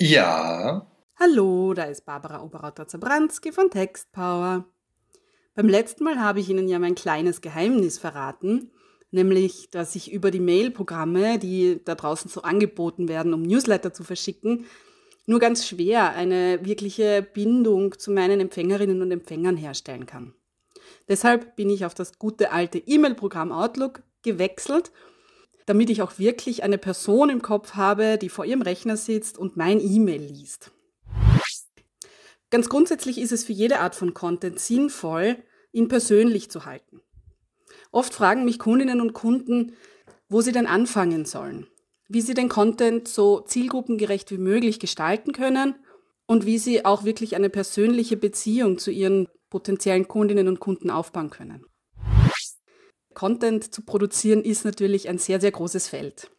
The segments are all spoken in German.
Ja. Hallo, da ist Barbara Oberauter-Zabranski von Textpower. Beim letzten Mal habe ich Ihnen ja mein kleines Geheimnis verraten, nämlich, dass ich über die Mail-Programme, die da draußen so angeboten werden, um Newsletter zu verschicken, nur ganz schwer eine wirkliche Bindung zu meinen Empfängerinnen und Empfängern herstellen kann. Deshalb bin ich auf das gute alte E-Mail-Programm Outlook gewechselt, damit ich auch wirklich eine Person im Kopf habe, die vor ihrem Rechner sitzt und mein E-Mail liest. Ganz grundsätzlich ist es für jede Art von Content sinnvoll, ihn persönlich zu halten. Oft fragen mich Kundinnen und Kunden, wo sie denn anfangen sollen, wie sie den Content so zielgruppengerecht wie möglich gestalten können und wie sie auch wirklich eine persönliche Beziehung zu ihren potenziellen Kundinnen und Kunden aufbauen können. Content zu produzieren ist natürlich ein sehr, sehr großes Feld.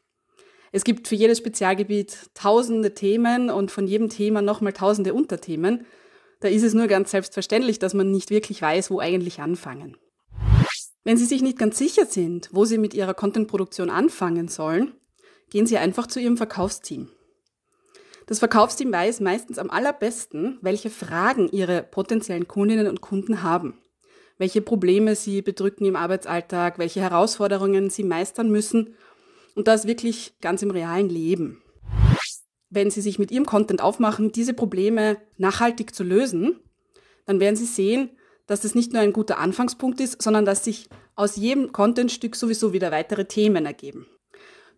Es gibt für jedes Spezialgebiet tausende Themen und von jedem Thema nochmal tausende Unterthemen. Da ist es nur ganz selbstverständlich, dass man nicht wirklich weiß, wo eigentlich anfangen. Wenn Sie sich nicht ganz sicher sind, wo Sie mit Ihrer Contentproduktion anfangen sollen, gehen Sie einfach zu Ihrem Verkaufsteam. Das Verkaufsteam weiß meistens am allerbesten, welche Fragen Ihre potenziellen Kundinnen und Kunden haben, welche Probleme sie bedrücken im Arbeitsalltag, welche Herausforderungen sie meistern müssen und das wirklich ganz im realen Leben. Wenn Sie sich mit Ihrem Content aufmachen, diese Probleme nachhaltig zu lösen, dann werden Sie sehen, dass das nicht nur ein guter Anfangspunkt ist, sondern dass sich aus jedem Contentstück sowieso wieder weitere Themen ergeben.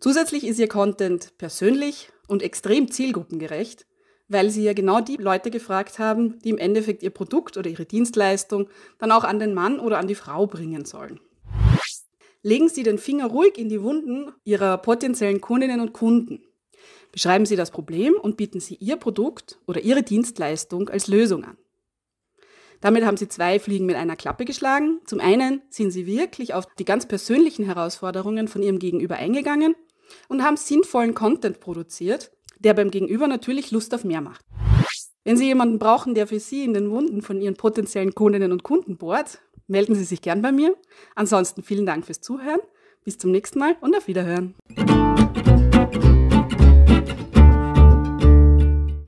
Zusätzlich ist Ihr Content persönlich und extrem zielgruppengerecht, weil Sie ja genau die Leute gefragt haben, die im Endeffekt Ihr Produkt oder Ihre Dienstleistung dann auch an den Mann oder an die Frau bringen sollen. Legen Sie den Finger ruhig in die Wunden Ihrer potenziellen Kundinnen und Kunden. Beschreiben Sie das Problem und bieten Sie Ihr Produkt oder Ihre Dienstleistung als Lösung an. Damit haben Sie zwei Fliegen mit einer Klappe geschlagen. Zum einen sind Sie wirklich auf die ganz persönlichen Herausforderungen von Ihrem Gegenüber eingegangen und haben sinnvollen Content produziert, der beim Gegenüber natürlich Lust auf mehr macht. Wenn Sie jemanden brauchen, der für Sie in den Wunden von Ihren potenziellen Kundinnen und Kunden bohrt, melden Sie sich gern bei mir. Ansonsten vielen Dank fürs Zuhören. Bis zum nächsten Mal und auf Wiederhören.